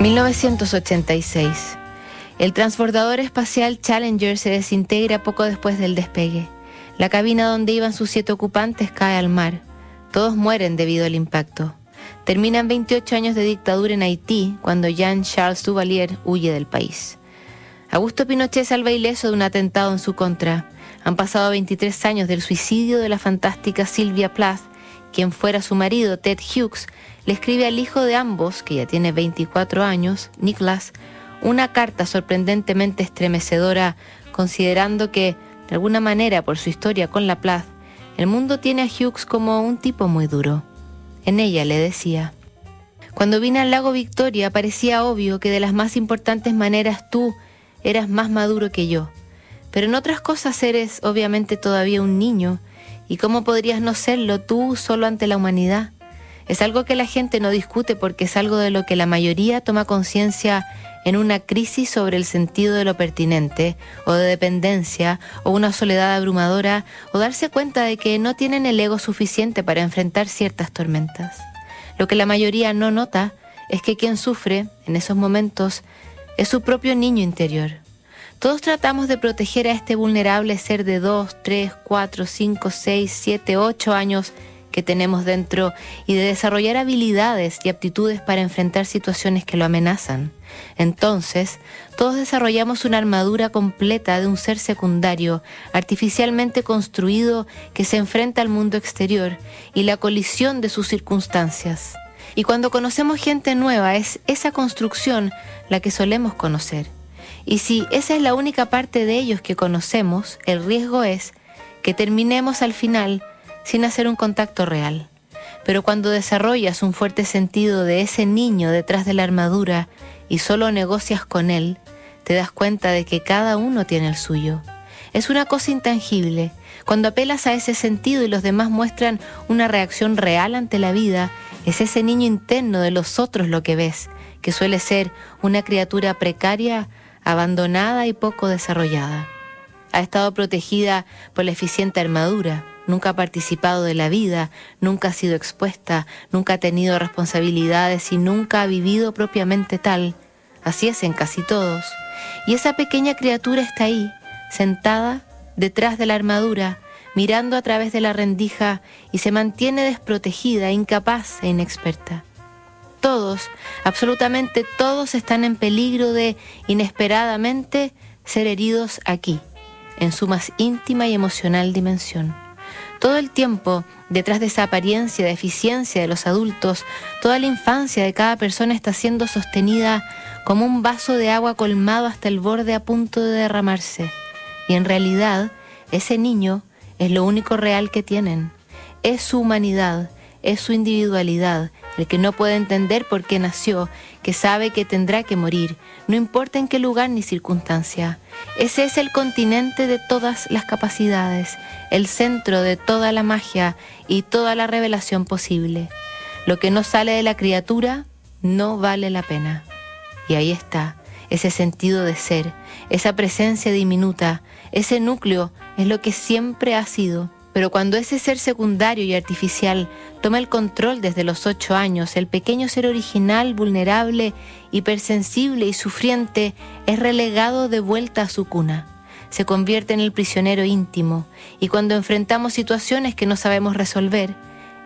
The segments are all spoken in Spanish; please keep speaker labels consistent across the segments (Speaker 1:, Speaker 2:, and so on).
Speaker 1: 1986. El transbordador espacial Challenger se desintegra poco después del despegue. La cabina donde iban sus siete ocupantes cae al mar. Todos mueren debido al impacto. Terminan 28 años de dictadura en Haití cuando Jean-Charles Duvalier huye del país. Augusto Pinochet salva ileso de un atentado en su contra. Han pasado 23 años del suicidio de la fantástica Sylvia Plath, quien fuera su marido Ted Hughes, le escribe al hijo de ambos, que ya tiene 24 años, Nicholas, una carta sorprendentemente estremecedora, considerando que, de alguna manera, por su historia con la Plath, el mundo tiene a Hughes como un tipo muy duro. En ella le decía, Cuando vine al lago Victoria parecía obvio que de las más importantes maneras tú eras más maduro que yo, pero en otras cosas eres obviamente todavía un niño, ¿y cómo podrías no serlo tú solo ante la humanidad? Es algo que la gente no discute porque es algo de lo que la mayoría toma conciencia en una crisis sobre el sentido de lo pertinente, o de dependencia, o una soledad abrumadora, o darse cuenta de que no tienen el ego suficiente para enfrentar ciertas tormentas. Lo que la mayoría no nota es que quien sufre en esos momentos es su propio niño interior. Todos tratamos de proteger a este vulnerable ser de 2, 3, 4, 5, 6, 7, 8 años que tenemos dentro y de desarrollar habilidades y aptitudes para enfrentar situaciones que lo amenazan. Entonces, todos desarrollamos una armadura completa de un ser secundario, artificialmente construido, que se enfrenta al mundo exterior y la colisión de sus circunstancias. Y cuando conocemos gente nueva, es esa construcción la que solemos conocer. Y si esa es la única parte de ellos que conocemos, el riesgo es que terminemos al final sin hacer un contacto real. Pero cuando desarrollas un fuerte sentido de ese niño detrás de la armadura y solo negocias con él, te das cuenta de que cada uno tiene el suyo. Es una cosa intangible. Cuando apelas a ese sentido y los demás muestran una reacción real ante la vida, es ese niño interno de los otros lo que ves, que suele ser una criatura precaria, abandonada y poco desarrollada. Ha estado protegida por la eficiente armadura, nunca ha participado de la vida, nunca ha sido expuesta, nunca ha tenido responsabilidades y nunca ha vivido propiamente tal. Así es en casi todos. Y esa pequeña criatura está ahí, sentada detrás de la armadura, mirando a través de la rendija y se mantiene desprotegida, incapaz e inexperta. Todos, absolutamente todos están en peligro de, inesperadamente, ser heridos aquí, en su más íntima y emocional dimensión. Todo el tiempo, detrás de esa apariencia de eficiencia de los adultos, toda la infancia de cada persona está siendo sostenida como un vaso de agua colmado hasta el borde a punto de derramarse. Y en realidad, ese niño es lo único real que tienen. Es su humanidad, es su individualidad, el que no puede entender por qué nació, que sabe que tendrá que morir, no importa en qué lugar ni circunstancia. Ese es el continente de todas las capacidades, el centro de toda la magia y toda la revelación posible. Lo que no sale de la criatura no vale la pena. Y ahí está, ese sentido de ser, esa presencia diminuta, ese núcleo es lo que siempre ha sido pero cuando ese ser secundario y artificial toma el control desde los ocho años, el pequeño ser original, vulnerable, hipersensible y sufriente es relegado de vuelta a su cuna. Se convierte en el prisionero íntimo y cuando enfrentamos situaciones que no sabemos resolver,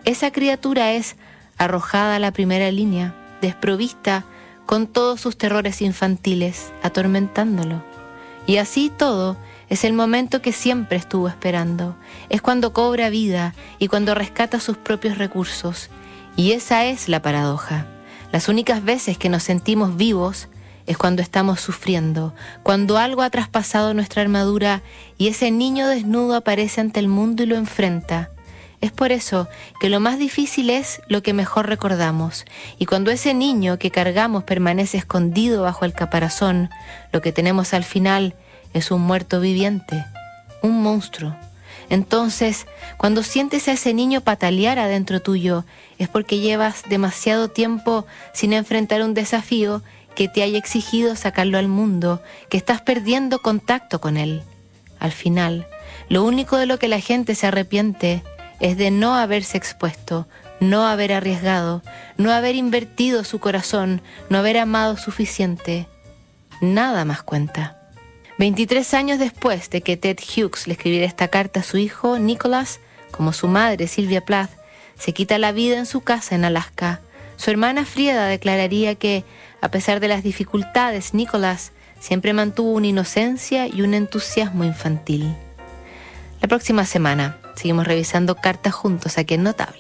Speaker 1: esa criatura es arrojada a la primera línea, desprovista con todos sus terrores infantiles, atormentándolo. Y así todo, es el momento que siempre estuvo esperando. Es cuando cobra vida y cuando rescata sus propios recursos. Y esa es la paradoja. Las únicas veces que nos sentimos vivos es cuando estamos sufriendo, cuando algo ha traspasado nuestra armadura y ese niño desnudo aparece ante el mundo y lo enfrenta. Es por eso que lo más difícil es lo que mejor recordamos, y cuando ese niño que cargamos permanece escondido bajo el caparazón, lo que tenemos al final es un muerto viviente, un monstruo. Entonces, cuando sientes a ese niño patalear adentro tuyo, es porque llevas demasiado tiempo sin enfrentar un desafío que te haya exigido sacarlo al mundo, que estás perdiendo contacto con él. Al final, lo único de lo que la gente se arrepiente es de no haberse expuesto, no haber arriesgado, no haber invertido su corazón, no haber amado suficiente. Nada más cuenta. 23 años después de que Ted Hughes le escribiera esta carta a su hijo, Nicholas, como su madre, Sylvia Plath, se quita la vida en su casa en Alaska. Su hermana Frieda declararía que, a pesar de las dificultades, Nicholas siempre mantuvo una inocencia y un entusiasmo infantil. La próxima semana seguimos revisando cartas juntos aquí en Notable.